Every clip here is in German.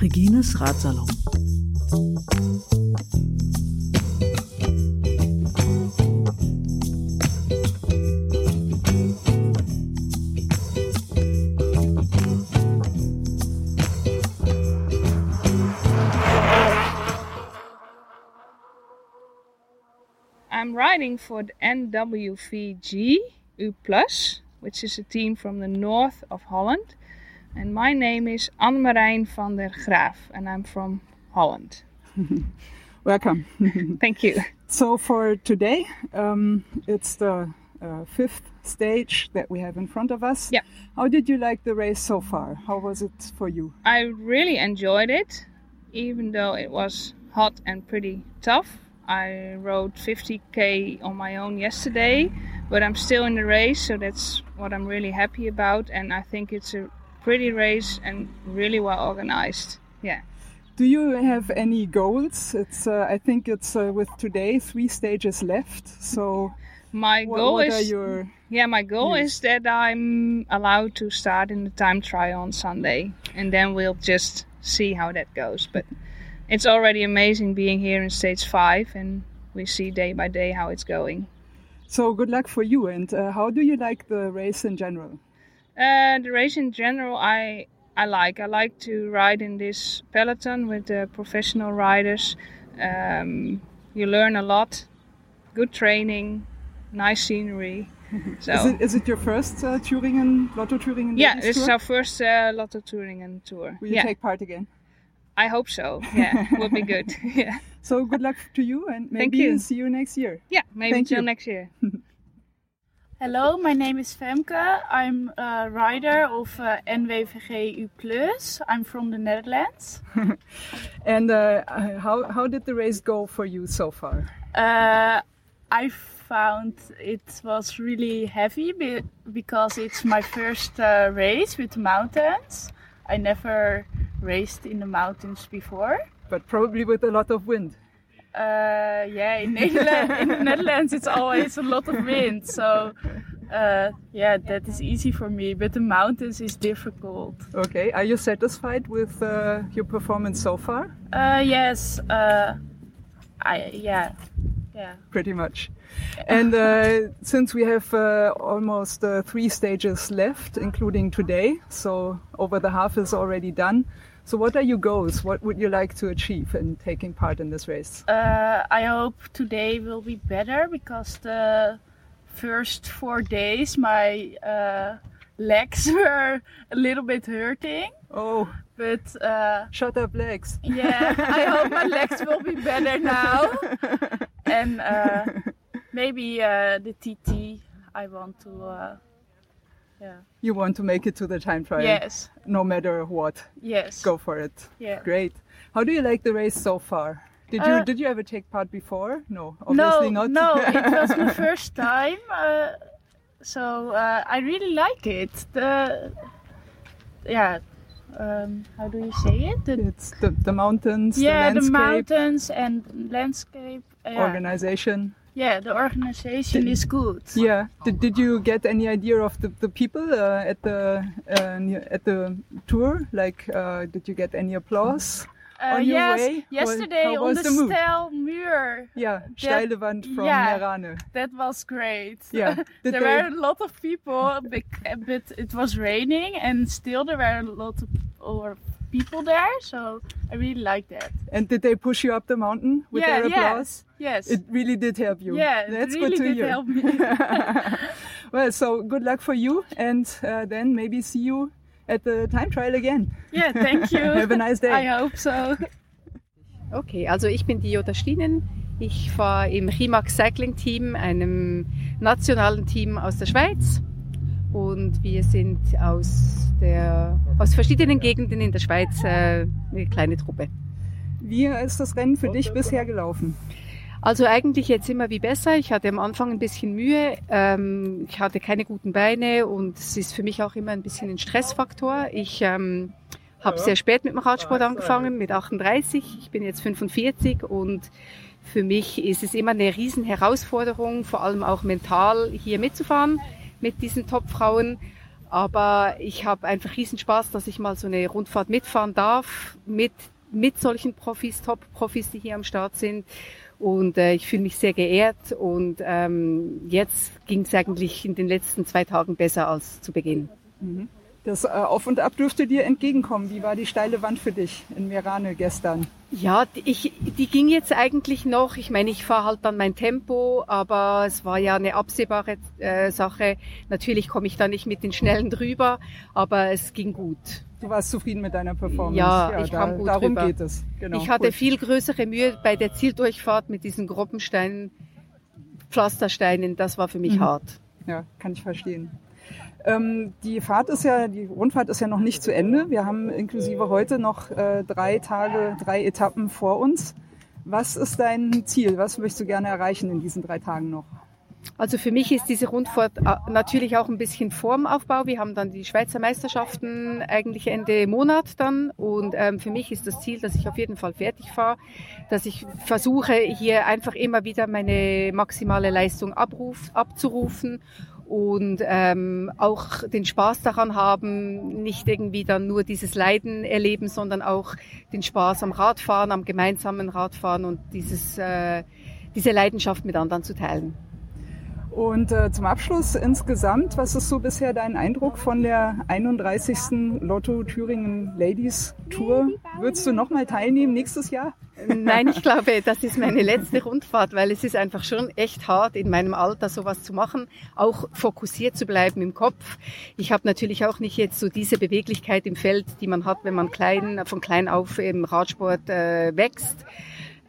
Regines Ratsalon. Riding for the NWVG U Plus, which is a team from the north of Holland. And my name is Anne-Marijn van der Graaf, and I'm from Holland. Welcome. Thank you. So for today, um, it's the uh, fifth stage that we have in front of us. Yeah. How did you like the race so far? How was it for you? I really enjoyed it, even though it was hot and pretty tough. I rode 50k on my own yesterday, but I'm still in the race, so that's what I'm really happy about. And I think it's a pretty race and really well organized. Yeah. Do you have any goals? It's uh, I think it's uh, with today three stages left. So My what, goal what is your yeah, my goal is that I'm allowed to start in the time trial on Sunday, and then we'll just see how that goes. But it's already amazing being here in stage five, and we see day by day how it's going. so good luck for you. And uh, how do you like the race in general? Uh, the race in general, I I like. I like to ride in this peloton with the professional riders. Um, you learn a lot, good training, nice scenery. So Is it is it your first uh, Thüringen Lotto Thüringen? yeah, this is our first uh, Lotto Touringen tour. Will you yeah, take part again? I hope so. Yeah, would be good. yeah, So good luck to you, and Thank maybe you. see you next year. yeah. Maybe Thank till you. next year. Hello, my name is Femke. I'm a rider of uh, NWVG U+. I'm from the Netherlands. And uh, how how did the race go for you so far? Uh, I found it was really heavy be- because it's my first uh, race with the mountains. I never raced in the mountains before. But probably with a lot of wind. Uh, yeah, in Netherlands, in the Netherlands, it's always a lot of wind. So, uh, yeah, that is easy for me. But the mountains is difficult. Okay, are you satisfied with uh, your performance so far? Uh, yes. Uh, I yeah, yeah. Pretty much. And uh, since we have uh, almost uh, three stages left, including today, so over the half is already done. So, what are your goals? What would you like to achieve in taking part in this race? Uh, I hope today will be better because the first four days my uh, legs were a little bit hurting. Oh, But uh, shut up, legs. yeah, I hope my legs will be better now. And uh, maybe uh, the TT. I want to. Yeah. You want to make it to the time trial, Yes. no matter what. Yes. Go for it. Yeah. Great. How do you like the race so far? Did you Uh, did you ever take part before? No, obviously no, not. no, it was my first time. Uh, so uh, I really like it. The yeah, um, how do you say it? The, it's the, the mountains, yeah, the the, mountains and landscape. Yeah. organization. Yeah, the organization is good. Yeah. Did, did you get any idea of the, the people uh, at the uh, at the tour? Like, uh, did you get any applause? Uh, on your yes, way? Yesterday how on the, the? Stel Muur, Yeah, steile Wand from yeah. Merane. that was great. Yeah. There they- were a lot of people, but it was raining, and still there were a lot of or people there. So I really like that. And did they push you up the mountain with yeah, their applause? yes, yes. It really did help you. yeah, that's it really good to did hear. help me. well, so good luck for you, and uh, then maybe see you at the time trial again. yeah, thank you. Have a nice day. I hope so. Okay, also ich bin die Jutta Stienen. Ich fahre im Rimac Cycling Team, einem nationalen Team aus der Schweiz. Und wir sind aus, der, aus verschiedenen Gegenden in der Schweiz äh, eine kleine Truppe. Wie ist das Rennen für dich bisher gelaufen? Also eigentlich jetzt immer wie besser. Ich hatte am Anfang ein bisschen Mühe. Ähm, ich hatte keine guten Beine und es ist für mich auch immer ein bisschen ein Stressfaktor. Ich ähm, habe sehr spät mit dem Radsport angefangen, mit 38. Ich bin jetzt 45 und Für mich ist es immer eine riesen Herausforderung, vor allem auch mental hier mitzufahren mit diesen Top-Frauen. Aber ich habe einfach riesen Spaß, dass ich mal so eine Rundfahrt mitfahren darf mit, mit solchen Profis, Top-Profis, die hier am Start sind. Und äh, ich fühle mich sehr geehrt und ähm, jetzt ging es eigentlich in den letzten zwei Tagen besser als zu Beginn. Mhm. Das äh, Auf und Ab dürfte dir entgegenkommen. Wie war die steile Wand für dich in Merane gestern? Ja, ich, die ging jetzt eigentlich noch. Ich meine, ich fahre halt dann mein Tempo, aber es war ja eine absehbare äh, Sache. Natürlich komme ich da nicht mit den Schnellen drüber, aber es ging gut. Du warst zufrieden mit deiner Performance. Ja, ja ich kam gut Darum drüber. geht es. Genau, ich hatte gut. viel größere Mühe bei der Zieldurchfahrt mit diesen Gruppensteinen, Pflastersteinen. Das war für mich mhm. hart. Ja, kann ich verstehen. Ähm, die Fahrt ist ja, die Rundfahrt ist ja noch nicht zu Ende. Wir haben inklusive heute noch äh, drei Tage, drei Etappen vor uns. Was ist dein Ziel? Was möchtest du gerne erreichen in diesen drei Tagen noch? Also für mich ist diese Rundfahrt äh, natürlich auch ein bisschen Formaufbau. Wir haben dann die Schweizer Meisterschaften eigentlich Ende Monat dann und ähm, für mich ist das Ziel, dass ich auf jeden Fall fertig fahre, dass ich versuche hier einfach immer wieder meine maximale Leistung abruf, abzurufen und ähm, auch den Spaß daran haben, nicht irgendwie dann nur dieses Leiden erleben, sondern auch den Spaß am Radfahren, am gemeinsamen Radfahren und dieses, äh, diese Leidenschaft mit anderen zu teilen. Und äh, zum Abschluss insgesamt, was ist so bisher dein Eindruck von der 31. Lotto Thüringen Ladies Tour? Würdest du nochmal teilnehmen nächstes Jahr? Nein, ich glaube, das ist meine letzte Rundfahrt, weil es ist einfach schon echt hart, in meinem Alter sowas zu machen, auch fokussiert zu bleiben im Kopf. Ich habe natürlich auch nicht jetzt so diese Beweglichkeit im Feld, die man hat, wenn man klein, von klein auf im Radsport äh, wächst.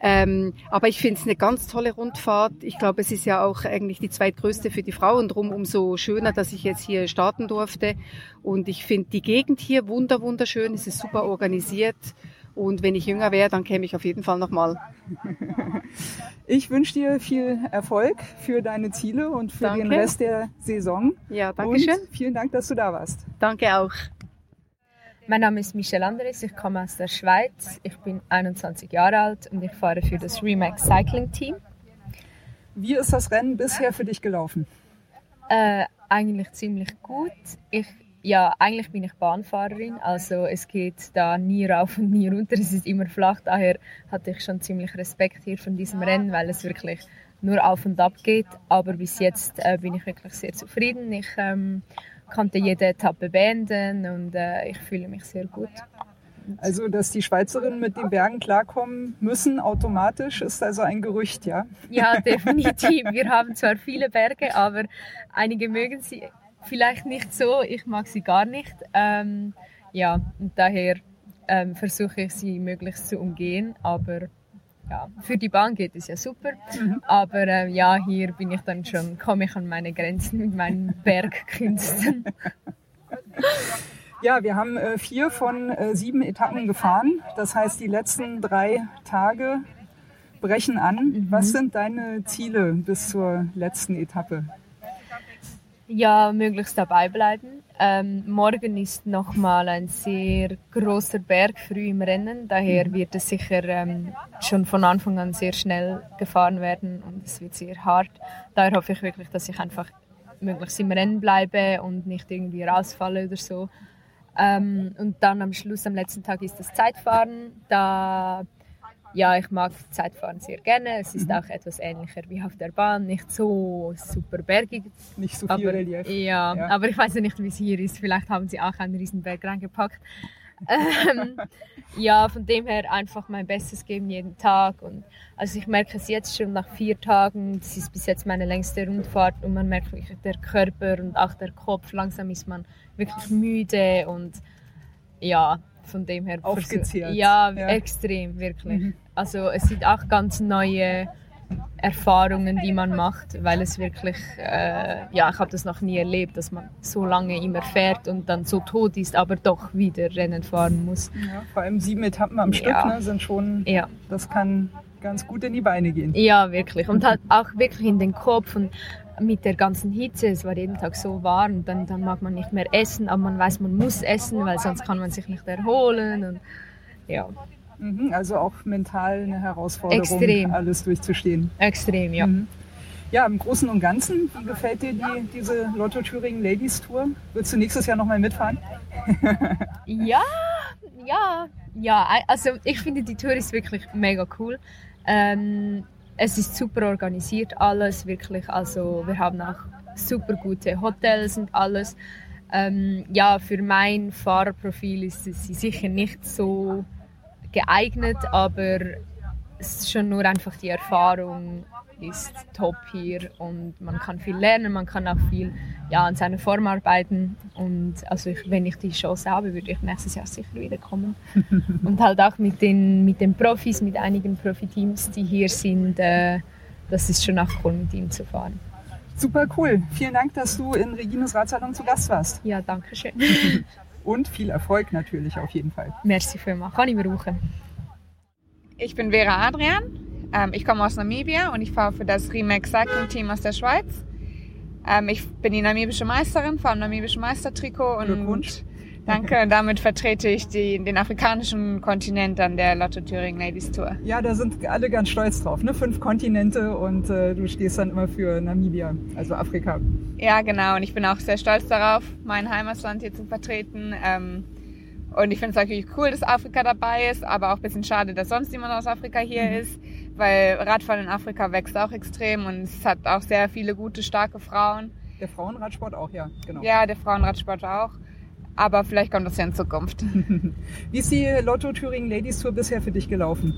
Ähm, aber ich finde es eine ganz tolle Rundfahrt. Ich glaube, es ist ja auch eigentlich die zweitgrößte für die Frauen. Drum umso schöner, dass ich jetzt hier starten durfte. Und ich finde die Gegend hier wunder wunderschön. Es ist super organisiert. Und wenn ich jünger wäre, dann käme ich auf jeden Fall nochmal. Ich wünsche dir viel Erfolg für deine Ziele und für danke. den Rest der Saison. Ja, danke schön. Vielen Dank, dass du da warst. Danke auch. Mein Name ist Michelle Andres, ich komme aus der Schweiz. Ich bin 21 Jahre alt und ich fahre für das Remax Cycling Team. Wie ist das Rennen bisher für dich gelaufen? Äh, eigentlich ziemlich gut. Ich, ja, eigentlich bin ich Bahnfahrerin, also es geht da nie rauf und nie runter. Es ist immer flach. Daher hatte ich schon ziemlich Respekt hier von diesem Rennen, weil es wirklich nur auf und ab geht. Aber bis jetzt äh, bin ich wirklich sehr zufrieden. Ich ähm, konnte jede Etappe beenden und äh, ich fühle mich sehr gut. Also, dass die Schweizerinnen mit den Bergen klarkommen müssen, automatisch, ist also ein Gerücht, ja? Ja, definitiv. Wir haben zwar viele Berge, aber einige mögen sie vielleicht nicht so. Ich mag sie gar nicht. Ähm, ja, und daher ähm, versuche ich sie möglichst zu umgehen, aber ja, für die Bahn geht es ja super. Mhm. Aber äh, ja, hier bin ich dann schon, komme ich an meine Grenzen mit meinen Bergkünsten. Ja, wir haben äh, vier von äh, sieben Etappen gefahren. Das heißt, die letzten drei Tage brechen an. Mhm. Was sind deine Ziele bis zur letzten Etappe? Ja, möglichst dabei bleiben. Ähm, morgen ist nochmal ein sehr großer Berg früh im Rennen, daher mhm. wird es sicher ähm, schon von Anfang an sehr schnell gefahren werden und es wird sehr hart. Daher hoffe ich wirklich, dass ich einfach möglichst im Rennen bleibe und nicht irgendwie rausfalle oder so. Ähm, und dann am Schluss, am letzten Tag ist das Zeitfahren. Da ja, ich mag Zeitfahren sehr gerne. Es ist mhm. auch etwas ähnlicher wie auf der Bahn, nicht so super bergig. Nicht so viel aber, Relief. Ja, ja, aber ich weiß ja nicht, wie es hier ist. Vielleicht haben sie auch einen riesen Berg reingepackt. ähm, ja, von dem her einfach mein Bestes geben jeden Tag. Und also ich merke es jetzt schon nach vier Tagen. Das ist bis jetzt meine längste Rundfahrt und man merkt wirklich der Körper und auch der Kopf. Langsam ist man wirklich müde und ja, von dem her. Aufgezehrt. Ja, ja, extrem, wirklich. Mhm. Also es sind auch ganz neue Erfahrungen, die man macht, weil es wirklich, äh, ja, ich habe das noch nie erlebt, dass man so lange immer fährt und dann so tot ist, aber doch wieder Rennen fahren muss. Ja, vor allem sieben Etappen am Stück ja. ne, sind schon, ja. das kann ganz gut in die Beine gehen. Ja, wirklich. Und halt auch wirklich in den Kopf und mit der ganzen Hitze, es war jeden Tag so warm, dann, dann mag man nicht mehr essen, aber man weiß, man muss essen, weil sonst kann man sich nicht erholen. Und, ja. Mhm, also auch mental eine Herausforderung, Extrem. alles durchzustehen. Extrem, ja. Mhm. Ja, im Großen und Ganzen, wie gefällt dir die, diese Lotto Thüringen Ladies Tour? Willst du nächstes Jahr nochmal mitfahren? Ja, ja, ja. Also ich finde die Tour ist wirklich mega cool. Ähm, es ist super organisiert alles wirklich. Also wir haben auch super gute Hotels und alles. Ähm, ja, für mein Fahrerprofil ist sie sicher nicht so geeignet, aber es ist schon nur einfach die Erfahrung ist top hier und man kann viel lernen, man kann auch viel ja, an seiner Form arbeiten und also ich, wenn ich die Chance habe, würde ich nächstes Jahr sicher wiederkommen und halt auch mit den, mit den Profis, mit einigen Profiteams, die hier sind, äh, das ist schon auch cool, mit ihnen zu fahren. Super cool. Vielen Dank, dass du in Regines Radsalon zu Gast warst. Ja, danke schön. Und viel Erfolg natürlich auf jeden Fall. Merci vielmals, kann ich brauchen. Ich bin Vera Adrian. Ähm, ich komme aus Namibia und ich fahre für das Remax Cycling Team aus der Schweiz. Ähm, ich bin die namibische Meisterin, fahre im namibischen Meistertrikot und Glückwunsch. danke. Damit vertrete ich die, den afrikanischen Kontinent an der Lotto Thüringen Ladies Tour. Ja, da sind alle ganz stolz drauf. Ne? Fünf Kontinente und äh, du stehst dann immer für Namibia, also Afrika. Ja, genau. Und ich bin auch sehr stolz darauf, mein Heimatland hier zu vertreten. Ähm, und ich finde es natürlich cool, dass Afrika dabei ist, aber auch ein bisschen schade, dass sonst niemand aus Afrika hier Mhm. ist, weil Radfahren in Afrika wächst auch extrem und es hat auch sehr viele gute, starke Frauen. Der Frauenradsport auch, ja, genau. Ja, der Frauenradsport auch. Aber vielleicht kommt das ja in Zukunft. Wie ist die Lotto Thüringen Ladies Tour bisher für dich gelaufen?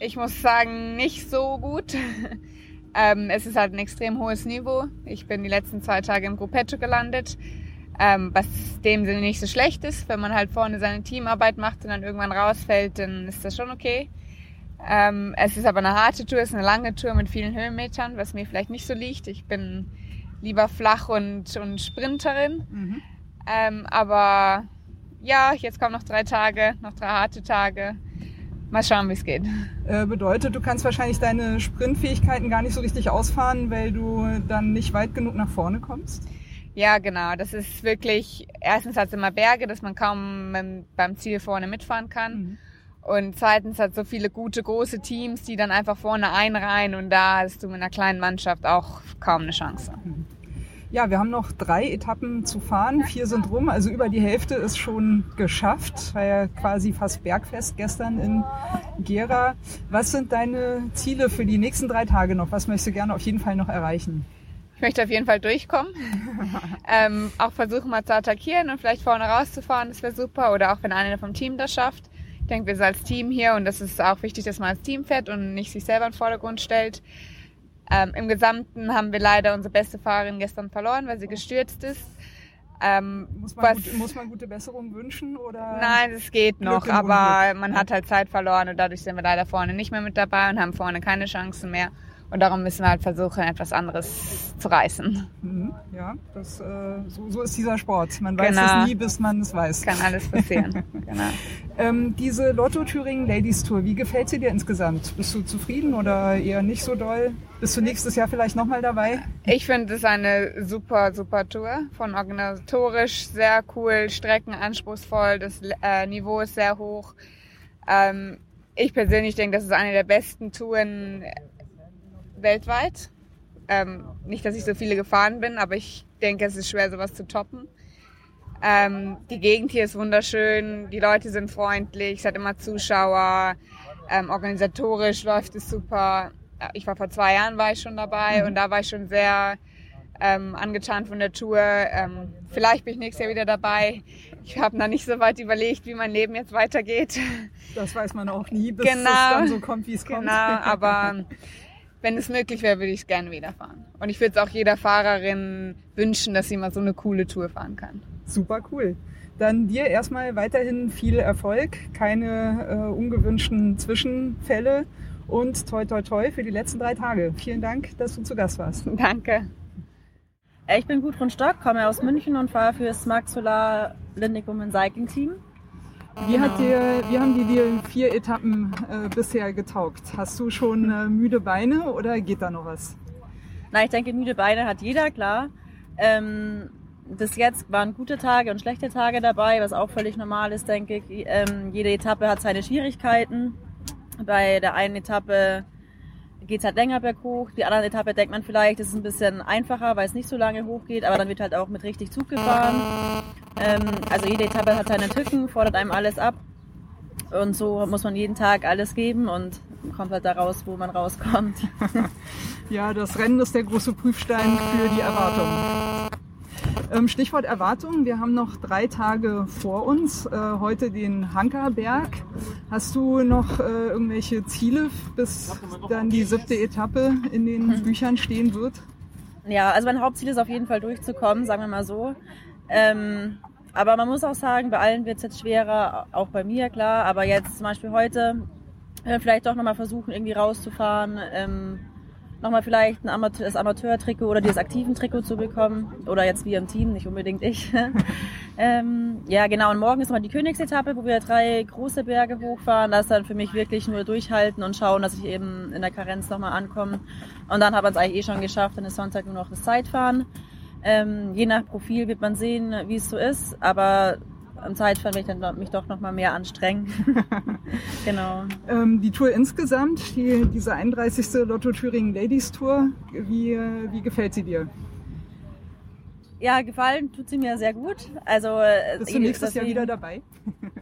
Ich muss sagen, nicht so gut. ähm, es ist halt ein extrem hohes Niveau. Ich bin die letzten zwei Tage im Gruppetto gelandet, ähm, was dem Sinne nicht so schlecht ist. Wenn man halt vorne seine Teamarbeit macht und dann irgendwann rausfällt, dann ist das schon okay. Ähm, es ist aber eine harte Tour, es ist eine lange Tour mit vielen Höhenmetern, was mir vielleicht nicht so liegt. Ich bin lieber flach und, und Sprinterin. Mhm. Ähm, aber ja, jetzt kommen noch drei Tage, noch drei harte Tage. Mal schauen, wie es geht. Äh, bedeutet, du kannst wahrscheinlich deine Sprintfähigkeiten gar nicht so richtig ausfahren, weil du dann nicht weit genug nach vorne kommst. Ja, genau. Das ist wirklich, erstens hat es immer Berge, dass man kaum beim Ziel vorne mitfahren kann. Mhm. Und zweitens hat so viele gute, große Teams, die dann einfach vorne einreihen und da hast du mit einer kleinen Mannschaft auch kaum eine Chance. Ja, wir haben noch drei Etappen zu fahren. Vier sind rum, also über die Hälfte ist schon geschafft. War ja quasi fast bergfest gestern in Gera. Was sind deine Ziele für die nächsten drei Tage noch? Was möchtest du gerne auf jeden Fall noch erreichen? Ich möchte auf jeden Fall durchkommen. ähm, auch versuchen mal zu attackieren und vielleicht vorne rauszufahren, das wäre super. Oder auch wenn einer vom Team das schafft. Ich denke, wir sind als Team hier und das ist auch wichtig, dass man als Team fährt und nicht sich selber in den Vordergrund stellt. Ähm, Im Gesamten haben wir leider unsere beste Fahrerin gestern verloren, weil sie gestürzt ist. Ähm, Muss man, was, gut, muss man gute Besserung wünschen? Oder? Nein, es geht Glück noch, aber Unglück. man hat halt Zeit verloren und dadurch sind wir leider vorne nicht mehr mit dabei und haben vorne keine Chancen mehr. Und darum müssen wir halt versuchen, etwas anderes zu reißen. Mhm, ja, das, äh, so, so ist dieser Sport. Man weiß Genau. es nie, bis man es weiß. Kann alles passieren. genau. Ähm, diese Lotto Thüringen Ladies Tour, wie gefällt sie dir insgesamt? Bist du zufrieden oder eher nicht so doll? Bist du nächstes Jahr vielleicht nochmal dabei? Ich finde es eine super, super Tour. Von organisatorisch sehr cool, Strecken anspruchsvoll, das äh, Niveau ist sehr hoch. Ähm, ich persönlich denke, das ist eine der besten Touren weltweit. Ähm, nicht, dass ich so viele gefahren bin, aber ich denke, es ist schwer, sowas zu toppen. Ähm, die Gegend hier ist wunderschön, die Leute sind freundlich, es hat immer Zuschauer, ähm, organisatorisch läuft es super. Ich war vor zwei Jahren war ich schon dabei und da war ich schon sehr ähm, angetan von der Tour. Ähm, vielleicht bin ich nächstes Jahr wieder dabei. Ich habe noch nicht so weit überlegt, wie mein Leben jetzt weitergeht. Das weiß man auch nie, bis Genau. es dann so kommt, wie es kommt. Genau, aber wenn es möglich wäre, würde ich es gerne wieder fahren. Und ich würde es auch jeder Fahrerin wünschen, dass sie mal so eine coole Tour fahren kann. Super cool. Dann dir erstmal weiterhin viel Erfolg, keine äh, ungewünschten Zwischenfälle und toi toi toi für die letzten drei Tage. Vielen Dank, dass du zu Gast warst. Danke. Äh, Ich bin Gudrun Stock, komme aus München und fahre für das Max Solar Lindic Women Cycling Team. Wie, hat dir, wie haben dir die vier Etappen äh, bisher getaugt? Hast du schon äh, müde Beine oder geht da noch was? Na, ich denke, müde Beine hat jeder, klar. Ähm, bis jetzt waren gute Tage und schlechte Tage dabei, was auch völlig normal ist, denke ich. Ähm, jede Etappe hat seine Schwierigkeiten. Bei der einen Etappe geht es halt länger berghoch. Die andere Etappe denkt man vielleicht, es ist ein bisschen einfacher, weil es nicht so lange hoch geht, aber dann wird halt auch mit richtig Zug gefahren. Ähm, also jede Etappe hat seine Tücken, fordert einem alles ab. Und so muss man jeden Tag alles geben und kommt halt da raus, wo man rauskommt. ja, das Rennen ist der große Prüfstein für die Erwartungen. Ähm, Stichwort Erwartungen. Wir haben noch drei Tage vor uns. Äh, heute den Hankerberg. Hast du noch äh, irgendwelche Ziele, bis dann die siebte Etappe in den mhm. Büchern stehen wird? Ja, also mein Hauptziel ist auf jeden Fall durchzukommen, sagen wir mal so. Ähm, aber man muss auch sagen, bei allen wird es jetzt schwerer, auch bei mir, klar. Aber jetzt zum Beispiel heute äh, vielleicht doch nochmal versuchen, irgendwie rauszufahren. Ähm, nochmal vielleicht ein Amateur, das Amateur-Trikot oder dieses aktiven Trikot zu bekommen. Oder jetzt wie im Team, nicht unbedingt ich. ähm, ja, genau. Und morgen ist nochmal die Königsetappe, wo wir drei große Berge hochfahren. Das ist dann für mich wirklich nur durchhalten und schauen, dass ich eben in der Karenz nochmal ankomme. Und dann hat man es eigentlich eh schon geschafft. Dann ist Sonntag nur noch das Zeitfahren. Ähm, je nach Profil wird man sehen, wie es so ist. Aber am Zeitfahren will ich dann mich doch noch mal mehr anstrengen. genau. Ähm, die Tour insgesamt, die, diese 31. Lotto Thüringen Ladies Tour, wie, wie gefällt sie dir? Ja, gefallen tut sie mir sehr gut. Also äh, bist du nächstes Jahr wieder dabei?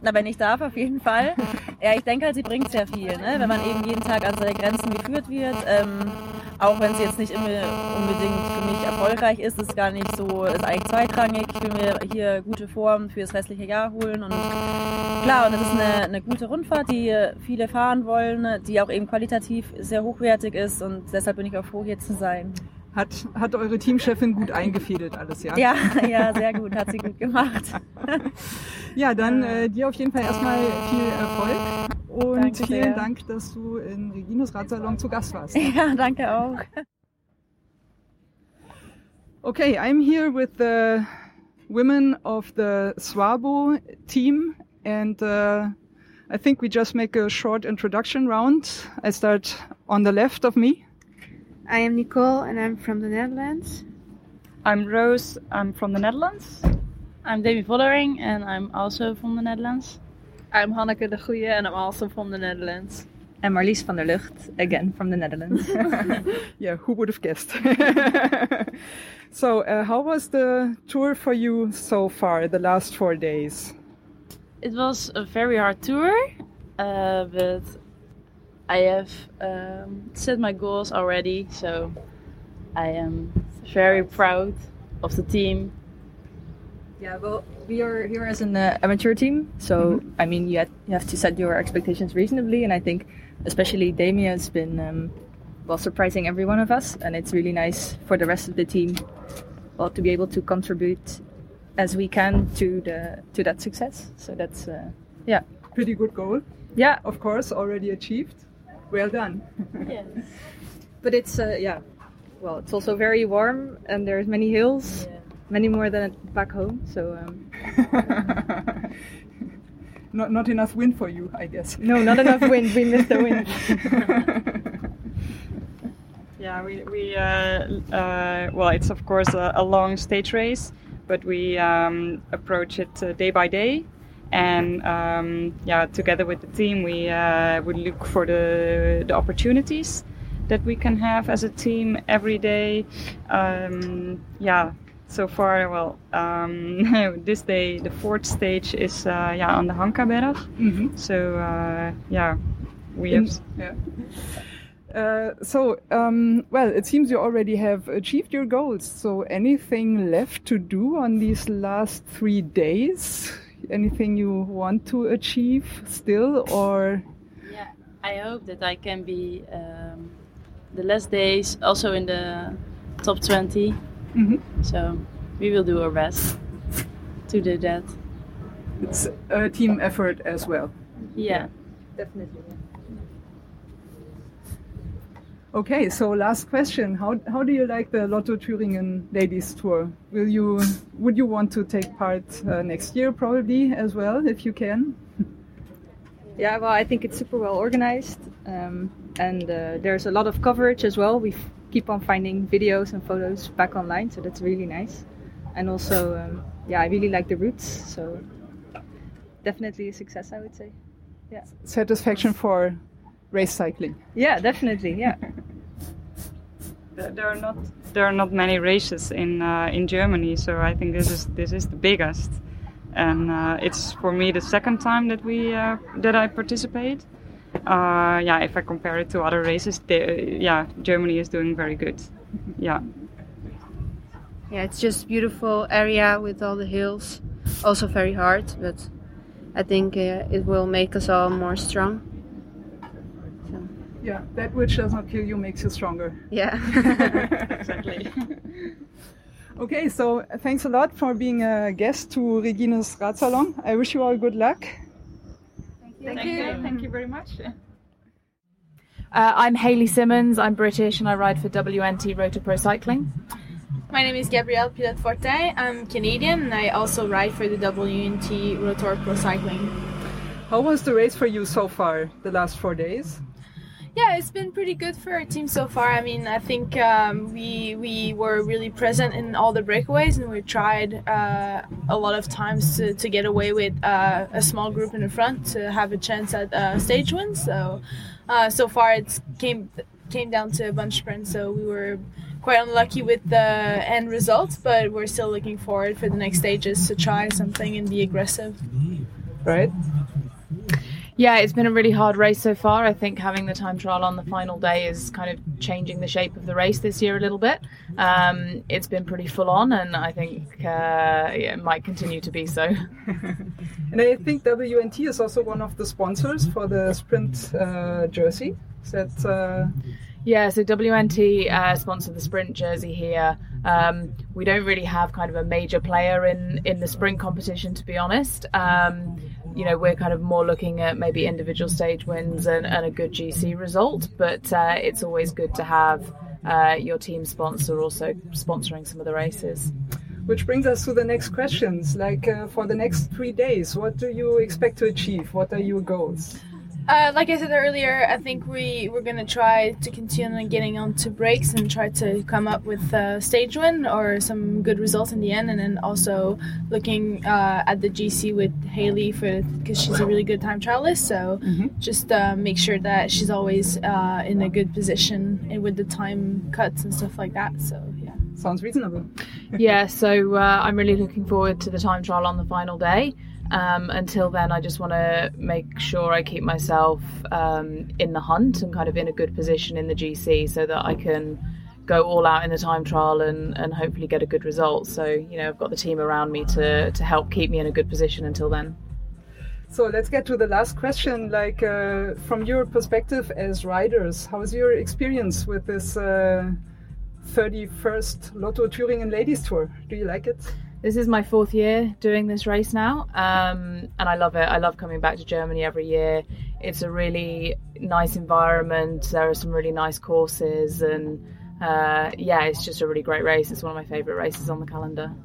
Na, wenn ich darf, auf jeden Fall. Ja, ich denke halt, sie bringt sehr viel, ne? wenn man eben jeden Tag an seine Grenzen geführt wird. Ähm, auch wenn sie jetzt nicht immer unbedingt für mich erfolgreich ist, ist gar nicht so, ist eigentlich zweitrangig. Ich will mir hier gute Form für das restliche Jahr holen und klar, und es ist eine, eine gute Rundfahrt, die viele fahren wollen, die auch eben qualitativ sehr hochwertig ist und deshalb bin ich auch froh, hier zu sein. Hat, hat eure Teamchefin gut eingefädelt alles, ja? Ja, ja, sehr gut, hat sie gut gemacht. ja, dann äh, dir auf jeden Fall erstmal viel Erfolg und danke vielen sehr. Dank, dass du in Reginos Radsalon zu Gast warst. Ja, danke auch. Okay, I'm here with the women of the Swabo team and uh, I think we just make a short introduction round. I start on the left of me. I am Nicole and I'm from the Netherlands. I'm Rose, I'm from the Netherlands. I'm Demi Vollering and I'm also from the Netherlands. I'm Hanneke de Goeie and I'm also from the Netherlands. And Marlies van der Lucht, again from the Netherlands. yeah, who would have guessed? so, uh, how was the tour for you so far, the last four days? It was a very hard tour, uh, but I have um, set my goals already, so I am very proud of the team. Yeah, well, we are here as an uh, amateur team, so mm-hmm. I mean, you, had, you have to set your expectations reasonably, and I think especially Damien has been um, well surprising every one of us, and it's really nice for the rest of the team well to be able to contribute as we can to the to that success. So that's uh, yeah, pretty good goal. Yeah, of course, already achieved well done. yes. But it's uh, yeah, well, it's also very warm and there's many hills, yeah. Many more than back home. So. Um... not not enough wind for you, I guess. No, not enough wind. We missed the wind. yeah, we we uh, uh, well, it's of course a, a, long stage race, but we um, approach it uh, day by day and um, yeah, together with the team, we uh, would look for the, the opportunities that we can have as a team every day. Um, yeah, so far, well, um, this day the fourth stage is uh, yeah on the Hankaberg. Mm-hmm. So uh, yeah, we have. Yeah. Uh, so, um, well, it seems you already have achieved your goals. So, anything left to do on these last three days? anything you want to achieve still or yeah i hope that i can be um, the last days also in the top 20 mm-hmm. so we will do our best to do that it's a team effort as well yeah, yeah definitely Okay, so last question: How how do you like the Lotto Thüringen Ladies Tour? Will you would you want to take part uh, next year probably as well if you can? yeah, well, I think it's super well organized, um, and uh, there's a lot of coverage as well. We keep on finding videos and photos back online, so that's really nice. and also um, yeah, I really like the routes. So definitely a success, I would say. Yeah. Satisfaction for race cycling. Yeah, definitely. Yeah. There there are not there are not many races in uh, in Germany, so I think this is this is the biggest, and uh, it's for me the second time that we uh, that I participate. Uh, yeah, if I compare it to other races, the, yeah, Germany is doing very good. Yeah. Yeah, it's just beautiful area with all the hills. Also very hard, but I think uh, it will make us all more strong. Yeah, that which does not kill you makes you stronger. Yeah. exactly. Okay, so thanks a lot for being a guest to Regina's Radsalon. I wish you all good luck. Thank, you. Thank you very much. Uh, I'm Hayley Simmons. I'm British and I ride for WNT Rotor Pro Cycling. My name is Gabrielle Pilatforte. I'm Canadian and I also ride for the WNT Rotor Pro Cycling. How was the race for you so far, the last four days? Yeah, it's been pretty good for our team so far. I mean, I think um, we we were really present in all the breakaways, and we tried uh, a lot of times to, to get away with uh, a small group in the front to have a chance at uh, stage win. So uh, so far, it's came came down to a bunch sprint. So we were quite unlucky with the end results, but we're still looking forward for the next stages to try something and be aggressive. Right. Yeah, it's been a really hard race so far. I think having the time trial on the final day is kind of changing the shape of the race this year a little bit. Um, it's been pretty full on, and I think uh, yeah, it might continue to be so. And I think WNT is also one of the sponsors for the sprint uh, jersey. That uh, Yeah, so WNT uh, sponsor the sprint jersey here. Um, we don't really have kind of a major player in in the sprint competition, to be honest. Um, you know, we're kind of more looking at maybe individual stage wins and, and a good GC result, but uh, it's always good to have uh, your team sponsor also sponsoring some of the races. Which brings us to the next questions. Like uh, for the next three days, what do you expect to achieve? What are your goals? Uh, like I said earlier, I think we we're gonna try to continue getting onto breaks and try to come up with a stage win or some good results in the end, and then also looking uh, at the GC with Haley for because she's a really good time trialist. So just uh, make sure that she's always uh, in a good position and with the time cuts and stuff like that. So yeah. Sounds reasonable. yeah, so uh, I'm really looking forward to the time trial on the final day. Um, until then, I just want to make sure I keep myself um, in the hunt and kind of in a good position in the GC so that I can go all out in the time trial and, and hopefully get a good result. So, you know, I've got the team around me to, to help keep me in a good position until then. So let's get to the last question. Like uh, from your perspective as riders, how is your experience with this uh, 31st Lotto Touring and Ladies Tour? Do you like it? This is my fourth year doing this race now, um, and I love it. I love coming back to Germany every year. It's a really nice environment. There are some really nice courses, and uh, yeah, it's just a really great race. It's one of my favourite races on the calendar.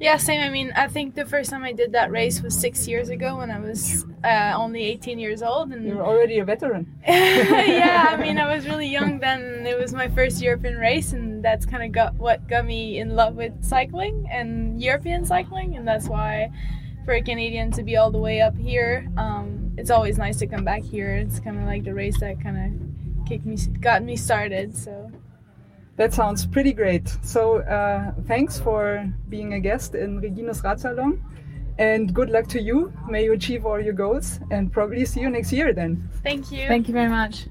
Yeah, same. I mean, I think the first time I did that race was six years ago when I was uh, only 18 years old, and You're already a veteran. yeah, I mean, I was really young then. It was my first European race, and that's kind of got what got me in love with cycling and European cycling, and that's why for a Canadian to be all the way up here, um, it's always nice to come back here. It's kind of like the race that kind of kicked me, got me started. So. That sounds pretty great. So uh, thanks for being a guest in Regina's Radsalon. And good luck to you. May you achieve all your goals and probably see you next year then. Thank you. Thank you very much.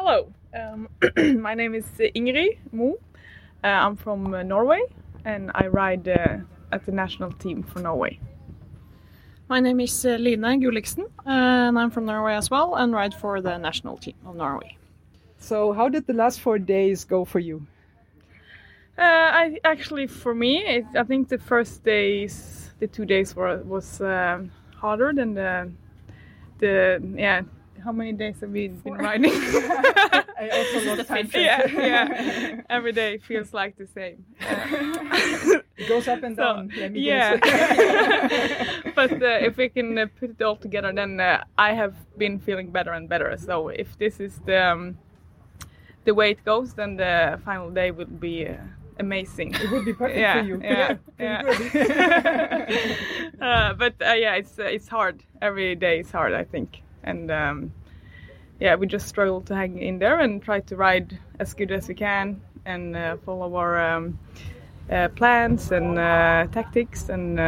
Hello, um, my name is uh, Ingrid Mo. Uh, I'm from uh, Norway and I ride uh, at the national team for Norway. My name is uh, Line Gulliksen, and I'm from Norway as well, and ride for the national team of Norway. So, how did the last four days go for you? Uh, I actually, for me, it, I think the first days, the two days were was um harder than the the yeah. How many days have we been riding? I also lost time. yeah, yeah. Every day feels like the same. Uh, It goes up and down. Let yeah. but uh, if we can uh, put it all together, then uh, I have been feeling better and better. So if this is the um, the way it goes, then the final day will be uh, amazing. It would be perfect yeah, for you. Yeah, Yeah, uh, but uh, yeah, it's uh, it's hard. Every day is hard, I think, and um, yeah, we just struggle to hang in there and try to ride as good as we can and uh, follow our um, uh, plans and uh, tactics and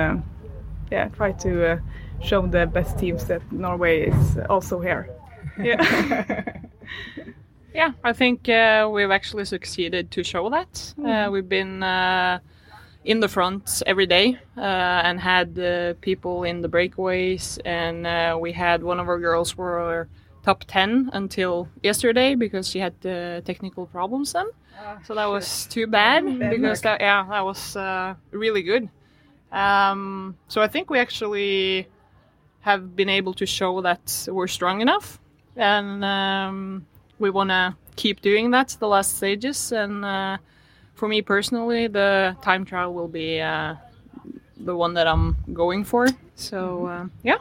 yeah, try to uh, show the best teams that Norway is also here. Yeah. Yeah, I think uh, we've actually succeeded to show that. Uh, we've been uh, in the front every day uh, and had uh, people in the breakaways, and uh, we had one of our girls were top 10 until yesterday because she had uh, technical problems then. so that was too bad because that, yeah, that was uh, really good. Um, so I think we actually have been able to show that we're strong enough, and um, we want to keep doing that the last stages. And uh, for me personally, the time trial will be uh, the one that I'm going for. So uh, yeah.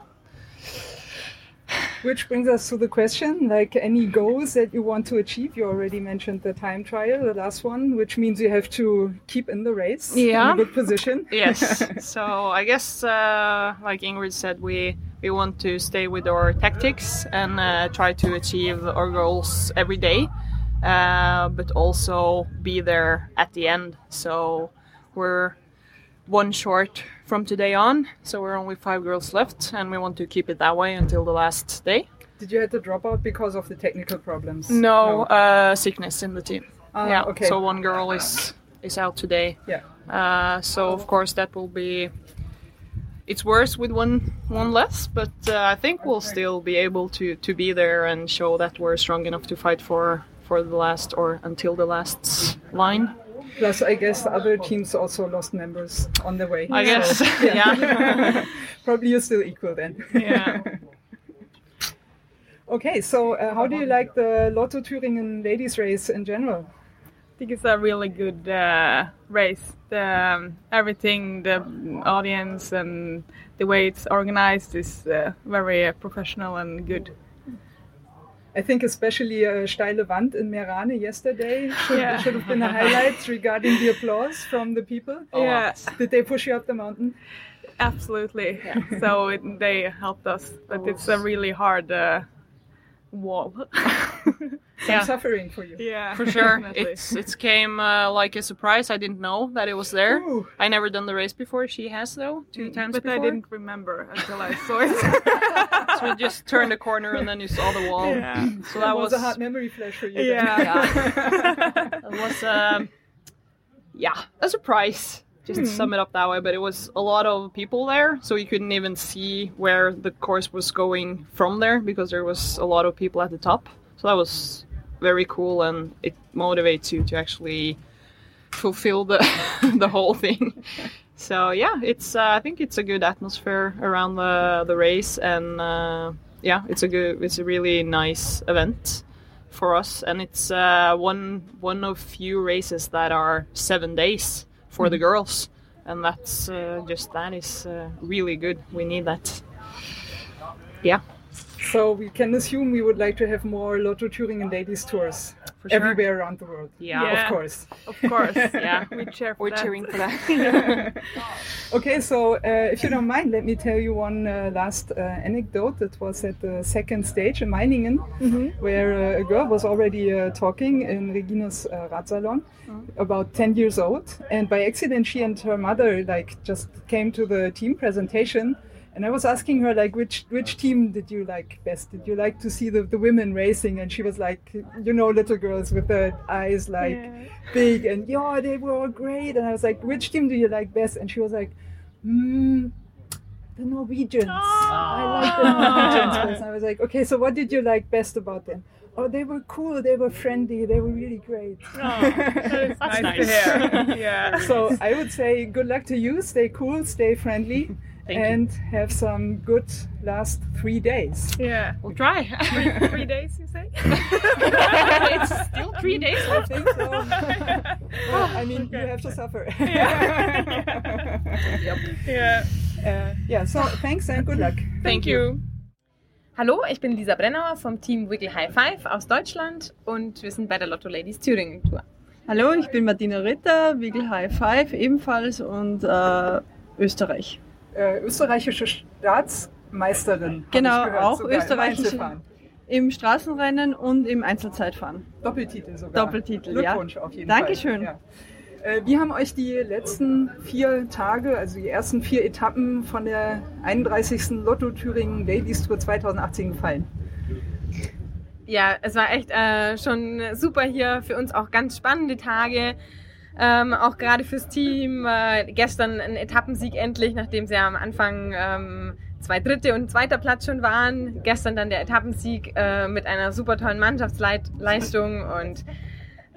Which brings us to the question, like any goals that you want to achieve. You already mentioned the time trial, the last one, which means you have to keep in the race Yeah. in a good position. yes. so I guess, uh, like Ingrid said, we we want to stay with our tactics and uh, try to achieve our goals every day, uh, but also be there at the end. So we're one short from today on, so we're only five girls left, and we want to keep it that way until the last day. Did you have to drop out because of the technical problems? No, Uh, sickness in the team. Ah, yeah. okay. So one girl is is out today. Yeah. Uh, so of course that will be. It's worse with one one less, but uh, I think we'll still be able to to be there and show that we're strong enough to fight for for the last or until the last line. Plus, I guess other teams also lost members on the way. I guess, yeah. Probably you're still equal then. Yeah. okay, so uh, how do you like the Lotto Thüringen ladies race in general? I think it's a really good uh, race. The, um, everything, the audience and the way it's organized is uh, very uh, professional and good. I think especially uh, Steile Wand in Merane yesterday should, Yeah. should have been a highlight regarding the applause from the people. Yeah. Did they push you up the mountain? Absolutely. so it, they helped us, but it's a really hard uh, wall. Some suffering for you. Yeah, for sure. definitely. It's it came uh, like a surprise. I didn't know that it was there. I never done the race before. She has though two times but before. I didn't remember until I saw it. so we just turned the corner and then you saw the wall. Yeah. So that It was, was, a hard memory flash for you. then. Yeah. it was um, yeah a surprise. Just to Hmm. sum it up that way, but it was a lot of people there, so you couldn't even see where the course was going from there because there was a lot of people at the top. So that was very cool, and it motivates you to actually fulfill the the whole thing. So yeah, it's uh, I think it's a good atmosphere around the the race, and uh, yeah, it's a good it's a really nice event for us, and it's uh, one one of few races that are seven days for the Mhm. girls, and that's uh, just that is uh, really good. We need that. Yeah. So we can assume we would like to have more Lotto Thüringen ladies tours For sure. everywhere around the world. Yeah. of course. Of course, Yeah. we cheer for We're that. cheering for that. okay, so uh, if you don't mind, let me tell you one uh, last uh, anecdote. That was at the second stage in Meiningen, Mhm. where uh, a girl was already uh, talking in Regina's uh, Radsalon, about 10 years old, and by accident she and her mother like just came to the team presentation. And I was asking her like which which team did you like best? Did you like to see the, the women racing? And she was like, you know, little girls with the eyes like big and yeah, they were all great. And I was like, which team do you like best? And she was like, hmm, the Norwegians. I like the Norwegians best. And I was like, okay, so what did you like best about them? Oh, they were cool. They were friendly. They were really great. that is That's nice to nice. hear. Yeah. So I would say good luck to you. Stay cool. Stay friendly. Thank you. and have some good last three days. Yeah, we'll try. three, three days, you say? it's still three days I think so. well, I mean, you have to suffer. yep. Yeah. Uh, yeah. So thanks and good luck. Thank you. Hallo, ich bin Lisa Brennauer vom Team Wiggle High Five aus Deutschland und wir sind bei der Lotto Ladies Thüringen Tour. Hallo, ich bin Martina Ritter, Wiggle High Five ebenfalls und äh, Österreich. Äh, österreichische Staatsmeisterin. Genau, gehört, auch im österreichische im Straßenrennen und im Einzelzeitfahren. Doppeltitel sogar. Doppeltitel, Glückwunsch ja. auf jeden Dankeschön. Fall. Ja. Äh, Wie haben euch die letzten vier Tage, also die ersten vier Etappen von der 31. Lotto Thüringen Ladies Tour 2018 gefallen? Ja, es war echt äh, schon super hier. Für uns auch ganz spannende Tage. Ähm, auch gerade fürs Team. Äh, gestern ein Etappensieg endlich, nachdem sie am Anfang ähm, zwei dritte und zweiter Platz schon waren. Gestern dann der Etappensieg äh, mit einer super tollen Mannschaftsleistung und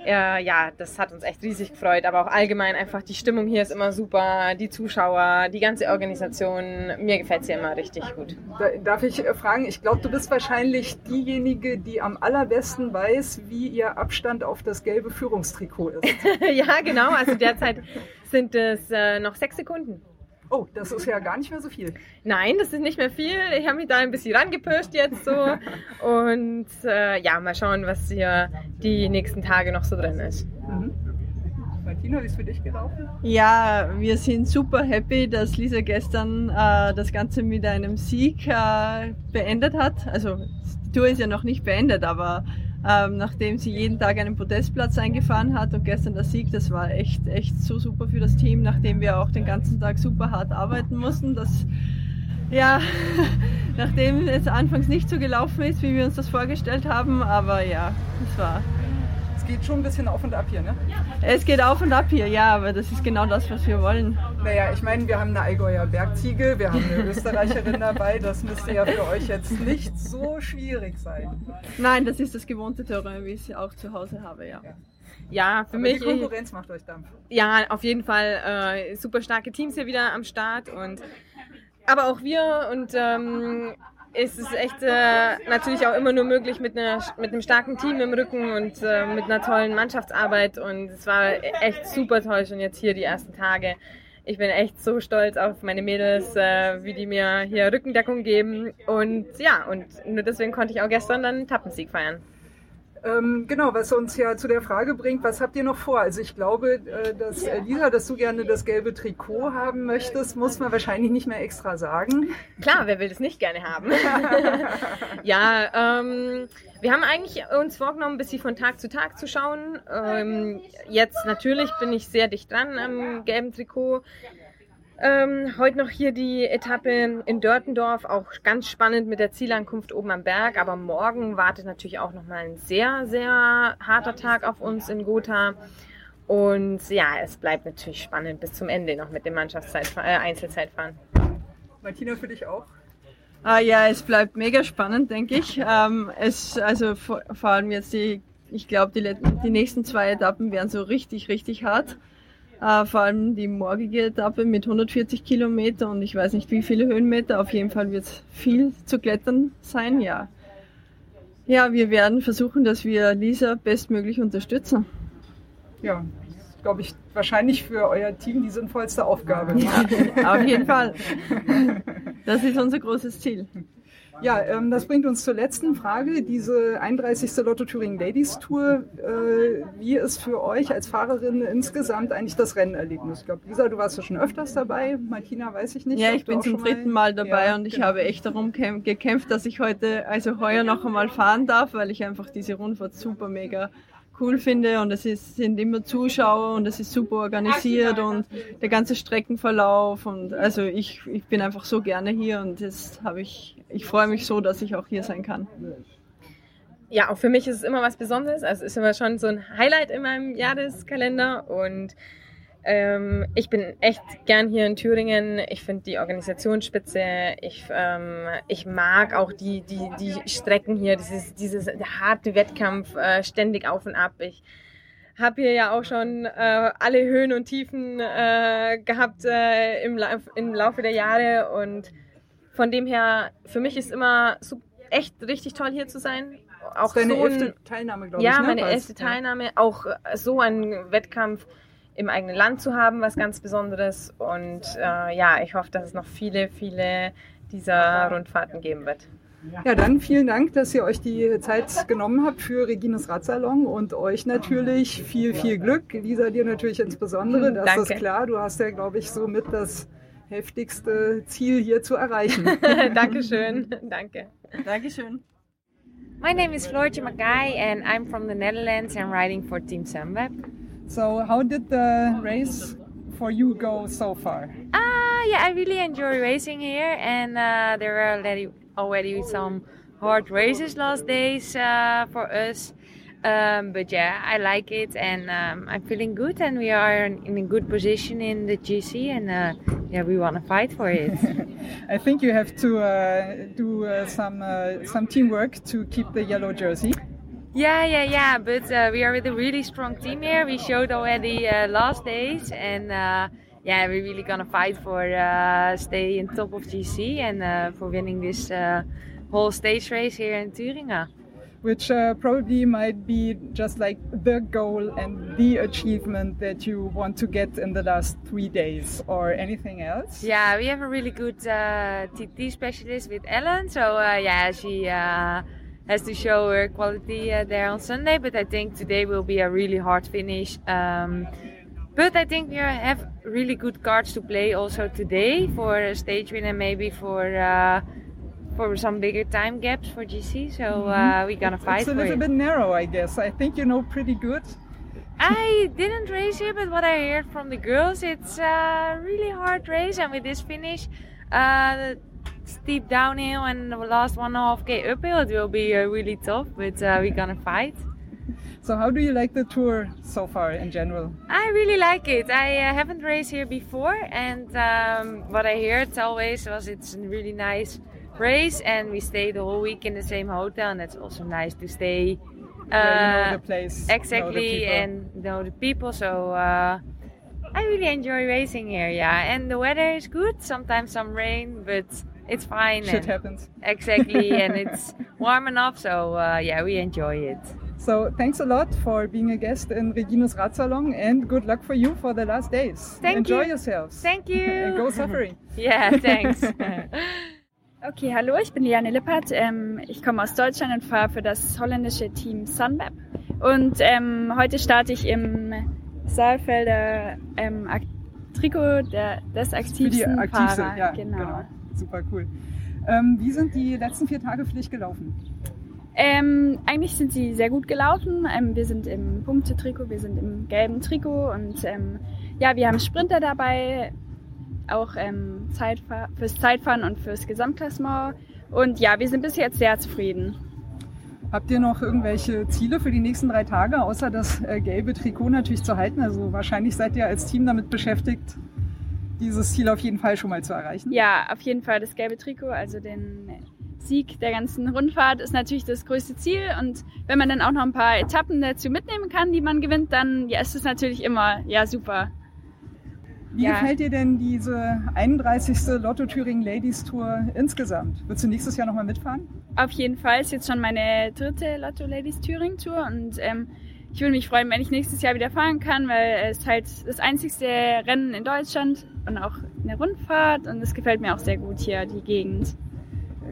äh, ja, das hat uns echt riesig gefreut. Aber auch allgemein einfach die Stimmung hier ist immer super, die Zuschauer, die ganze Organisation. Mir gefällt es hier immer richtig gut. Da, darf ich äh, fragen, ich glaube, du bist wahrscheinlich diejenige, die am allerbesten weiß, wie ihr Abstand auf das gelbe Führungstrikot ist. ja, genau. Also derzeit sind es äh, noch sechs Sekunden. Oh, das ist ja gar nicht mehr so viel. Nein, das ist nicht mehr viel. Ich habe mich da ein bisschen rangepirscht jetzt so. Und äh, ja, mal schauen, was hier die nächsten Tage noch so drin ist. Martina, wie ist für dich gelaufen? Ja, wir sind super happy, dass Lisa gestern äh, das Ganze mit einem Sieg äh, beendet hat. Also die Tour ist ja noch nicht beendet, aber ähm, nachdem sie jeden Tag einen Podestplatz eingefahren hat und gestern der Sieg, das war echt, echt so super für das Team, nachdem wir auch den ganzen Tag super hart arbeiten mussten. Das, ja, nachdem es anfangs nicht so gelaufen ist, wie wir uns das vorgestellt haben, aber ja, es war Es geht schon ein bisschen auf und ab hier, ne? es geht auf und ab hier, ja, aber das ist genau das, was wir wollen. Naja, ich meine, wir haben eine Allgäuer Bergziege, wir haben eine Österreicherin dabei, das müsste ja für euch jetzt nicht so schwierig sein. Nein, das ist das gewohnte Terrain, wie ich es auch zu Hause habe, ja. Ja, für Aber mich. die Konkurrenz macht euch Dampf. Ja, auf jeden Fall äh, super starke Teams hier wieder am Start und aber auch wir und ähm, es ist echt äh, natürlich auch immer nur möglich mit, einer, mit einem starken Team im Rücken und äh, mit einer tollen Mannschaftsarbeit und es war echt super toll schon jetzt hier die ersten Tage. Ich bin echt so stolz auf meine Mädels, äh, wie die mir hier Rückendeckung geben und ja, und nur deswegen konnte ich auch gestern dann einen Tappensieg feiern. Ähm, genau, was uns ja zu der Frage bringt, was habt ihr noch vor? Also ich glaube, äh, dass äh, Lisa, dass du gerne das gelbe Trikot haben möchtest, muss man wahrscheinlich nicht mehr extra sagen. Klar, wer will das nicht gerne haben? ja, ähm, wir haben eigentlich uns vorgenommen, ein bisschen von Tag zu Tag zu schauen. Ähm, jetzt natürlich bin ich sehr dicht dran am gelben Trikot. Ähm, heute noch hier die Etappe in Dörtendorf, auch ganz spannend mit der Zielankunft oben am Berg. Aber morgen wartet natürlich auch nochmal ein sehr, sehr harter Tag auf uns in Gotha. Und ja, es bleibt natürlich spannend bis zum Ende noch mit dem Mannschaftszeitfahren, äh, Einzelzeitfahren. Martina, für dich auch? Ah, ja, es bleibt mega spannend, denke ich. Ähm, es, also vor, vor allem jetzt die, ich glaube, die, die nächsten zwei Etappen werden so richtig, richtig hart. Äh, vor allem die morgige Etappe mit 140 Kilometer und ich weiß nicht wie viele Höhenmeter. Auf jeden Fall wird es viel zu klettern sein, ja. Ja, wir werden versuchen, dass wir Lisa bestmöglich unterstützen. Ja, glaube ich, wahrscheinlich für euer Team die sinnvollste Aufgabe. Ja, auf jeden Fall. Das ist unser großes Ziel. Ja, ähm, das bringt uns zur letzten Frage. Diese 31. Lotto Thüringen Ladies Tour. Äh, wie ist für euch als Fahrerin insgesamt eigentlich das Rennerlebnis? Ich glaube, Lisa, du warst ja schon öfters dabei. Martina weiß ich nicht. Ja, ich bin zum dritten Mal dabei Ja, und ich genau. habe echt darum käm- gekämpft, dass ich heute, also heuer noch einmal fahren darf, weil ich einfach diese Rundfahrt super mega cool finde und es ist, sind immer Zuschauer und es ist super organisiert und der ganze Streckenverlauf und also ich, ich bin einfach so gerne hier und das habe ich, ich freue mich so, dass ich auch hier sein kann. ja, auch für mich ist es immer was Besonderes. Also es ist immer schon so ein Highlight in meinem Jahreskalender und ähm, ich bin echt gern hier in Thüringen. Ich finde die Organisation spitze. Ich, ähm, ich mag auch die, die, die Strecken hier, dieses, dieses harte Wettkampf, äh, ständig auf und ab. Ich habe hier ja auch schon äh, alle Höhen und Tiefen äh, gehabt äh, im, Lauf, im Laufe der Jahre und von dem her, für mich ist immer so echt richtig toll hier zu sein. Auch Das ist deine so ein, elfte Teilnahme, glaube ja, ich. ne? meine War's? erste Teilnahme. Auch äh, so einen Wettkampf im eigenen Land zu haben, was ganz Besonderes. Und äh, ja, ich hoffe, dass es noch viele, viele dieser Rundfahrten geben wird. Ja, dann vielen Dank, dass ihr euch die Zeit genommen habt für Regines Radsalon und euch natürlich viel, viel Glück. Lisa, dir natürlich insbesondere, das Danke. ist klar. Du hast ja, glaube ich, so mit das heftigste Ziel hier zu erreichen. Dankeschön. Danke. Dankeschön. My name is Floortje Mackay and I'm from the Netherlands and riding for Team Sunweb. So, how did the race for you go so far? Ah, yeah, I really enjoy racing here, and uh, there were already already some hard races last days uh, for us. Um, but yeah, I like it, and um, I'm feeling good, and we are in, a good position in the GC, and uh, yeah, we want to fight for it. I think you have to uh, do uh, some uh, some teamwork to keep the yellow jersey. Yeah, yeah, yeah. But uh, we are with a really strong team here. We showed already uh, last days, and uh, yeah, we're really gonna fight for uh, stay in top of GC and uh, for winning this uh, whole stage race here in Thuringia. Which uh, probably might be just like the goal and the achievement that you want to get in the last three days or anything else? Yeah, we have a really good uh, TT specialist with Ellen. So uh, yeah, she uh, has to show her quality uh, there on Sunday. But I think today will be a really hard finish. Um, but I think we have really good cards to play also today for a stage win and maybe for uh, for some bigger time gaps for GC. So uh, we're gonna fight It's a little it. bit narrow, I guess. I think you know pretty good. I didn't race here, but what I heard from the girls, it's a really hard race. And with this finish, uh, the steep downhill and the last one and a half k uphill, it will be uh, really tough. But uh, we're gonna fight. So, how do you like the tour so far in general? I really like it. I uh, haven't raced here before, and um, what I heard always was it's a really nice race, and we stay the whole week in the same hotel, and that's also nice to stay. Where you know uh, the place, know the exactly, and know the people. So uh, I really enjoy racing here. Yeah, and the weather is good. Sometimes some rain, but it's fine. Shit and- happens. Exactly, and it's warm enough. So uh, yeah, we enjoy it. So, thanks a lot for being a guest in Regina's Radsalon and good luck for you for the last days. Thank Enjoy you. yourselves. Thank you. and go suffering. Yeah, thanks. Okay, hallo, ich bin Liane Lippert. Ähm, ich komme aus Deutschland und fahre für das holländische Team Sunweb. Und ähm, heute starte ich im Saalfelder ähm, Ak Trikot der, des Für die aktivsten aktivste, Fahrer. ja, genau. Super cool. Ähm, wie sind die letzten vier Tage für dich gelaufen? Ähm, eigentlich sind sie sehr gut gelaufen. Ähm, wir sind im Punktetrikot, wir sind im gelben Trikot und ähm, ja, wir haben Sprinter dabei, auch ähm, Zeitfahr fürs Zeitfahren und fürs Gesamtklassement. Und ja, wir sind bis jetzt sehr zufrieden. Habt ihr noch irgendwelche Ziele für die nächsten drei Tage, außer das äh, gelbe Trikot natürlich zu halten? Also wahrscheinlich seid ihr als Team damit beschäftigt, dieses Ziel auf jeden Fall schon mal zu erreichen. Ja, auf jeden Fall das gelbe Trikot, also den Sieg der ganzen Rundfahrt ist natürlich das größte Ziel. Und wenn man dann auch noch ein paar Etappen dazu mitnehmen kann, die man gewinnt, dann ja, ist es natürlich immer ja super. Wie Ja. gefällt dir denn diese 31. Lotto Thüringen Ladies Tour insgesamt? Willst du nächstes Jahr nochmal mitfahren? Auf jeden Fall ist jetzt schon meine dritte Lotto Ladies Thüringen Tour und ähm, ich würde mich freuen, wenn ich nächstes Jahr wieder fahren kann, weil es halt das einzigste Rennen in Deutschland und auch eine Rundfahrt und es gefällt mir auch sehr gut hier, die Gegend.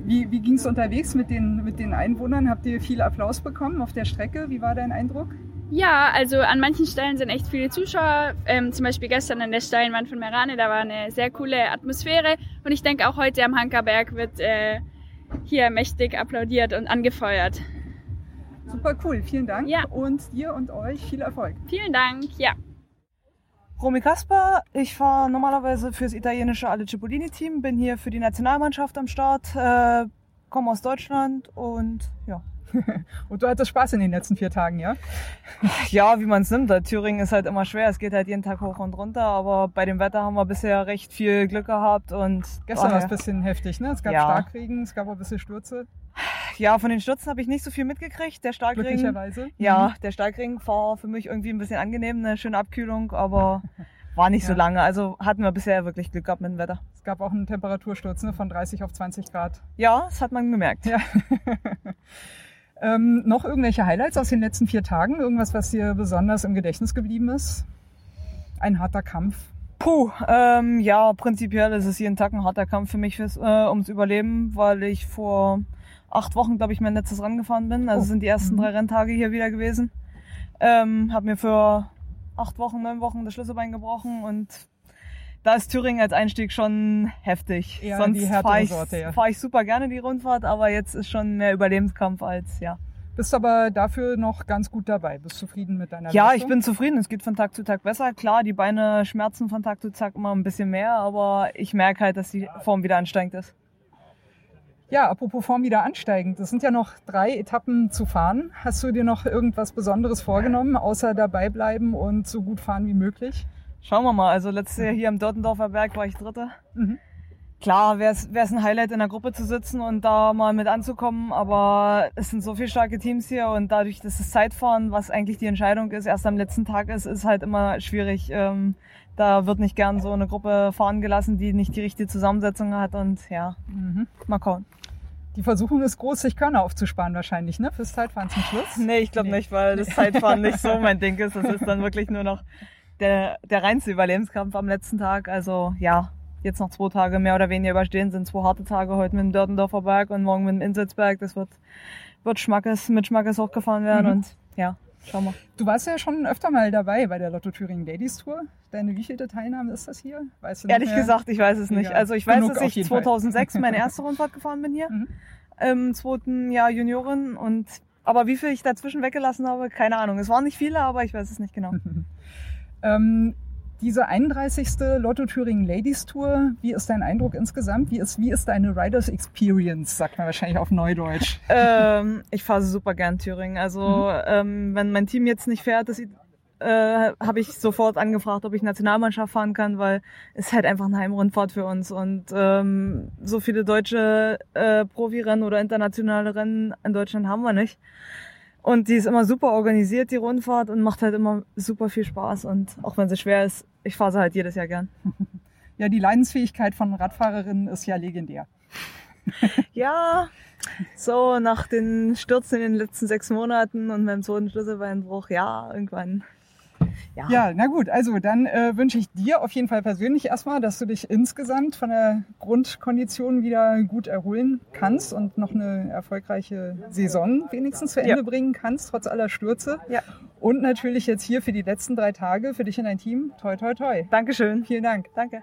Wie, wie ging es unterwegs mit den, mit den Einwohnern? Habt ihr viel Applaus bekommen auf der Strecke? Wie war dein Eindruck? Ja, also an manchen Stellen sind echt viele Zuschauer. Ähm, zum Beispiel gestern an der steilen Wand von Merane, da war eine sehr coole Atmosphäre. Und ich denke auch heute am Hankerberg wird äh, hier mächtig applaudiert und angefeuert. Super cool, vielen Dank. Ja. Und dir und euch viel Erfolg. Vielen Dank, ja. Romy Kasper, ich fahre normalerweise fürs italienische Ale Cipollini-Team, bin hier für die Nationalmannschaft am Start, äh, komme aus Deutschland und ja. und du hattest Spaß in den letzten vier Tagen, ja? Ja, wie man es nimmt. Thüringen ist halt immer schwer, es geht halt jeden Tag hoch und runter, aber bei dem Wetter haben wir bisher recht viel Glück gehabt und Gestern war es ein bisschen heftig, ne? Es gab Ja. Starkregen, es gab auch ein bisschen Stürze. Ja, von den Stürzen habe ich nicht so viel mitgekriegt. Der Starkregen. Glücklicherweise. Ja, Mhm. der Starkregen war für mich irgendwie ein bisschen angenehm, eine schöne Abkühlung, aber war nicht so Ja. lange. Also hatten wir bisher wirklich Glück gehabt mit dem Wetter. Es gab auch einen Temperatursturz ne? von 30 auf 20 Grad. Ja, das hat man gemerkt. Ja. ähm, noch irgendwelche Highlights aus den letzten vier Tagen? Irgendwas, was dir besonders im Gedächtnis geblieben ist? Ein harter Kampf. Puh, ähm, ja, prinzipiell ist es jeden Tag ein harter Kampf für mich fürs, äh, ums Überleben, weil ich vor acht Wochen, glaube ich, mein letztes Rennen gefahren bin. Also Oh. sind die ersten Mhm. drei Renntage hier wieder gewesen. Ähm, habe mir für acht Wochen, neun Wochen das Schlüsselbein gebrochen und da ist Thüringen als Einstieg schon heftig. Eher Sonst fahre ich, ja. fahr ich super gerne die Rundfahrt, aber jetzt ist schon mehr Überlebenskampf als ja. Bist aber dafür noch ganz gut dabei. Bist zufrieden mit deiner Ja, Leistung? ich bin zufrieden. Es geht von Tag zu Tag besser. Klar, die Beine schmerzen von Tag zu Tag immer ein bisschen mehr, aber ich merke halt, dass die Form wieder ansteigend ist. Ja, apropos Form wieder ansteigend. Es sind ja noch drei Etappen zu fahren. Hast du dir noch irgendwas Besonderes vorgenommen, außer dabei bleiben und so gut fahren wie möglich? Schauen wir mal. Also letztes Jahr hier am Dörtendorfer Berg war ich Dritter. Mhm. Klar, wäre es ein Highlight in der Gruppe zu sitzen und da mal mit anzukommen, aber es sind so viele starke Teams hier und dadurch, dass das Zeitfahren, was eigentlich die Entscheidung ist, erst am letzten Tag ist, ist halt immer schwierig. Ähm, da wird nicht gern so eine Gruppe fahren gelassen, die nicht die richtige Zusammensetzung hat und ja, Mhm. mal kauen. Die Versuchung ist groß, sich Körner aufzusparen wahrscheinlich, ne? Fürs Zeitfahren zum Schluss. Nee, ich glaube nicht, weil das Zeitfahren nicht so mein Ding ist. Das ist dann wirklich nur noch der, der reinste Überlebenskampf am letzten Tag. Also ja, jetzt noch zwei Tage mehr oder weniger überstehen, sind zwei harte Tage heute mit dem Dörtendorfer Berg und morgen mit dem Insitzberg. Das wird, wird Schmackes, mit Schmackes hochgefahren werden Mhm. und ja, schauen wir. Du warst ja schon öfter mal dabei bei der Lotto Thüringen Ladies Tour. Deine wievielte Teilnahme ist das hier? Weißt du Ehrlich mehr? gesagt, ich weiß es nicht. Also ich weiß, Genug dass ich jeden Fall. 2006 meine erste Rundfahrt gefahren bin hier. Mhm. Im zweiten Jahr Juniorin und aber wie viel ich dazwischen weggelassen habe, keine Ahnung. Es waren nicht viele, aber ich weiß es nicht genau. Ähm, diese 31. Lotto Thüringen Ladies Tour, wie ist dein Eindruck insgesamt? Wie ist, wie ist deine Riders Experience, sagt man wahrscheinlich auf Neudeutsch? ähm, ich fahre super gern Thüringen. Also ähm, wenn mein Team jetzt nicht fährt, das, äh, habe ich sofort angefragt, ob ich Nationalmannschaft fahren kann, weil es halt einfach eine Heimrundfahrt für uns. Und ähm, so viele deutsche äh, Profirennen oder internationale Rennen in Deutschland haben wir nicht. Und die ist immer super organisiert, die Rundfahrt, und macht halt immer super viel Spaß. Und auch wenn sie schwer ist, ich fahre sie halt jedes Jahr gern. Ja, die Leidensfähigkeit von Radfahrerinnen ist ja legendär. Ja, so nach den Stürzen in den letzten sechs Monaten und meinem zweiten Schlüsselbeinbruch, ja, irgendwann. Ja. Ja, na gut, also dann äh, wünsche ich dir auf jeden Fall persönlich erstmal, dass du dich insgesamt von der Grundkondition wieder gut erholen kannst und noch eine erfolgreiche Saison wenigstens zu Ende Ja. bringen kannst, trotz aller Stürze. Ja. Und natürlich jetzt hier für die letzten drei Tage, für dich und dein Team, toi toi toi. Dankeschön. Vielen Dank. Danke.